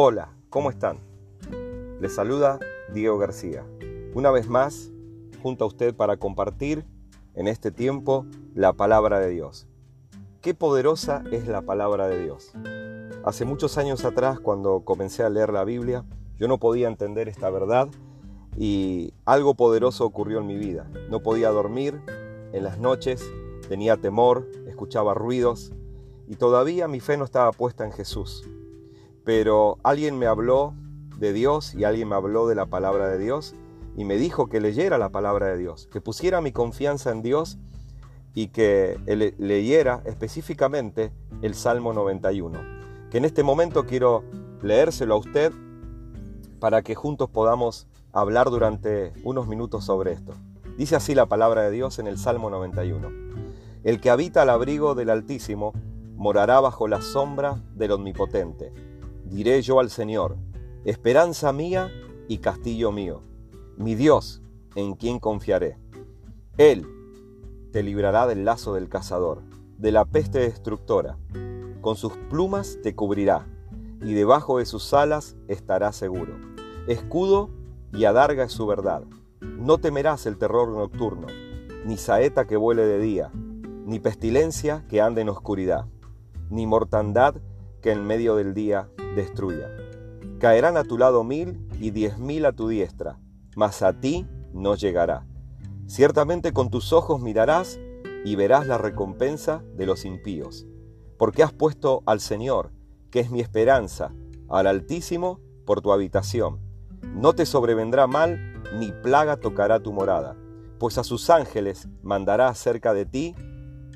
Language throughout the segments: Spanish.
Hola, ¿cómo están? Les saluda Diego García. Una vez más, junto a usted para compartir en este tiempo la palabra de Dios. Qué poderosa es la palabra de Dios. Hace muchos años atrás, cuando comencé a leer la Biblia, yo no podía entender esta verdad y algo poderoso ocurrió en mi vida. No podía dormir en las noches, tenía temor, escuchaba ruidos y todavía mi fe no estaba puesta en Jesús pero alguien me habló de Dios y alguien me habló de la palabra de Dios y me dijo que leyera la palabra de Dios, que pusiera mi confianza en Dios y que leyera específicamente el Salmo 91, que en este momento quiero leérselo a usted para que juntos podamos hablar durante unos minutos sobre esto. Dice así la palabra de Dios en el Salmo 91. El que habita al abrigo del Altísimo morará bajo la sombra del Omnipotente diré yo al Señor, esperanza mía y castillo mío, mi Dios en quien confiaré. Él te librará del lazo del cazador, de la peste destructora. Con sus plumas te cubrirá, y debajo de sus alas estarás seguro. Escudo y adarga es su verdad. No temerás el terror nocturno, ni saeta que vuele de día, ni pestilencia que ande en oscuridad, ni mortandad que en medio del día destruya. Caerán a tu lado mil y diez mil a tu diestra, mas a ti no llegará. Ciertamente con tus ojos mirarás y verás la recompensa de los impíos, porque has puesto al Señor, que es mi esperanza, al Altísimo, por tu habitación. No te sobrevendrá mal, ni plaga tocará tu morada, pues a sus ángeles mandará cerca de ti,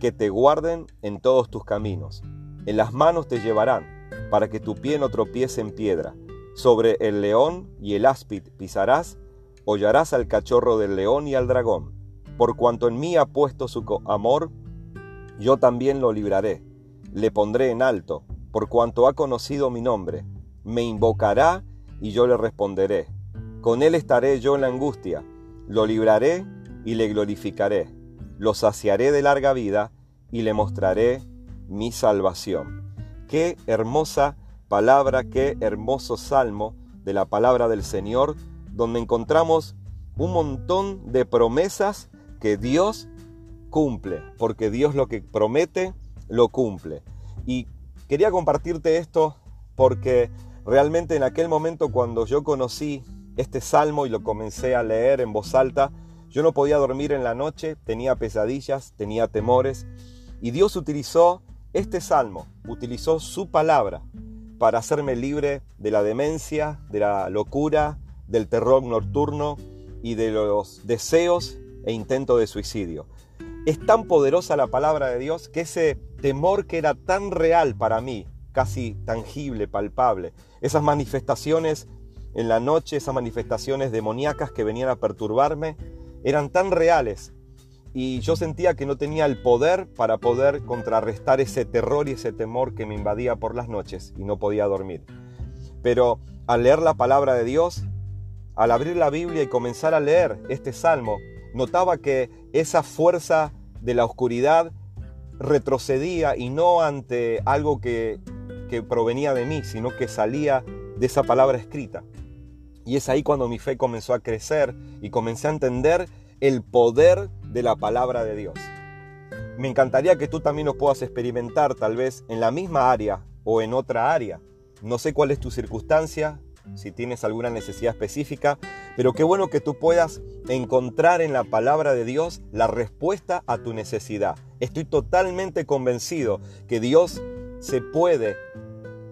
que te guarden en todos tus caminos. En las manos te llevarán, para que tu pie no tropiece en piedra. Sobre el león y el áspid pisarás, hollarás al cachorro del león y al dragón. Por cuanto en mí ha puesto su amor, yo también lo libraré. Le pondré en alto, por cuanto ha conocido mi nombre. Me invocará y yo le responderé. Con él estaré yo en la angustia. Lo libraré y le glorificaré. Lo saciaré de larga vida y le mostraré mi salvación. Qué hermosa palabra, qué hermoso salmo de la palabra del Señor, donde encontramos un montón de promesas que Dios cumple, porque Dios lo que promete, lo cumple. Y quería compartirte esto porque realmente en aquel momento cuando yo conocí este salmo y lo comencé a leer en voz alta, yo no podía dormir en la noche, tenía pesadillas, tenía temores, y Dios utilizó este salmo utilizó su palabra para hacerme libre de la demencia, de la locura, del terror nocturno y de los deseos e intentos de suicidio. Es tan poderosa la palabra de Dios que ese temor que era tan real para mí, casi tangible, palpable, esas manifestaciones en la noche, esas manifestaciones demoníacas que venían a perturbarme, eran tan reales y yo sentía que no tenía el poder para poder contrarrestar ese terror y ese temor que me invadía por las noches y no podía dormir. Pero al leer la palabra de Dios, al abrir la Biblia y comenzar a leer este salmo, notaba que esa fuerza de la oscuridad retrocedía y no ante algo que, que provenía de mí, sino que salía de esa palabra escrita. Y es ahí cuando mi fe comenzó a crecer y comencé a entender el poder de la palabra de Dios. Me encantaría que tú también lo puedas experimentar tal vez en la misma área o en otra área. No sé cuál es tu circunstancia, si tienes alguna necesidad específica, pero qué bueno que tú puedas encontrar en la palabra de Dios la respuesta a tu necesidad. Estoy totalmente convencido que Dios se puede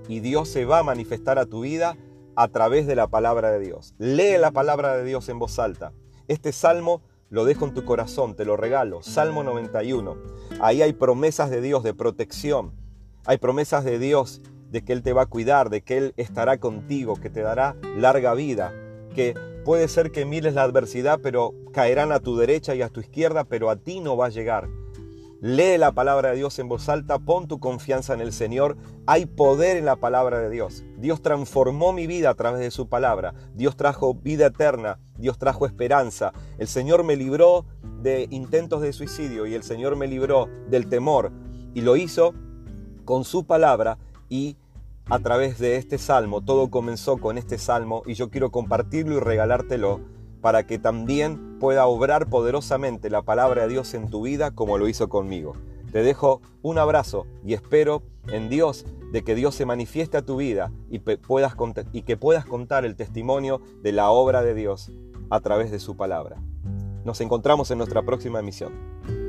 y Dios se va a manifestar a tu vida a través de la palabra de Dios. Lee la palabra de Dios en voz alta. Este salmo lo dejo en tu corazón, te lo regalo. Salmo 91. Ahí hay promesas de Dios de protección. Hay promesas de Dios de que Él te va a cuidar, de que Él estará contigo, que te dará larga vida, que puede ser que mires la adversidad, pero caerán a tu derecha y a tu izquierda, pero a ti no va a llegar. Lee la palabra de Dios en voz alta, pon tu confianza en el Señor. Hay poder en la palabra de Dios. Dios transformó mi vida a través de su palabra. Dios trajo vida eterna. Dios trajo esperanza. El Señor me libró de intentos de suicidio y el Señor me libró del temor. Y lo hizo con su palabra y a través de este salmo. Todo comenzó con este salmo y yo quiero compartirlo y regalártelo para que también pueda obrar poderosamente la palabra de Dios en tu vida como lo hizo conmigo. Te dejo un abrazo y espero en Dios de que Dios se manifieste a tu vida y, puedas, y que puedas contar el testimonio de la obra de Dios a través de su palabra. Nos encontramos en nuestra próxima emisión.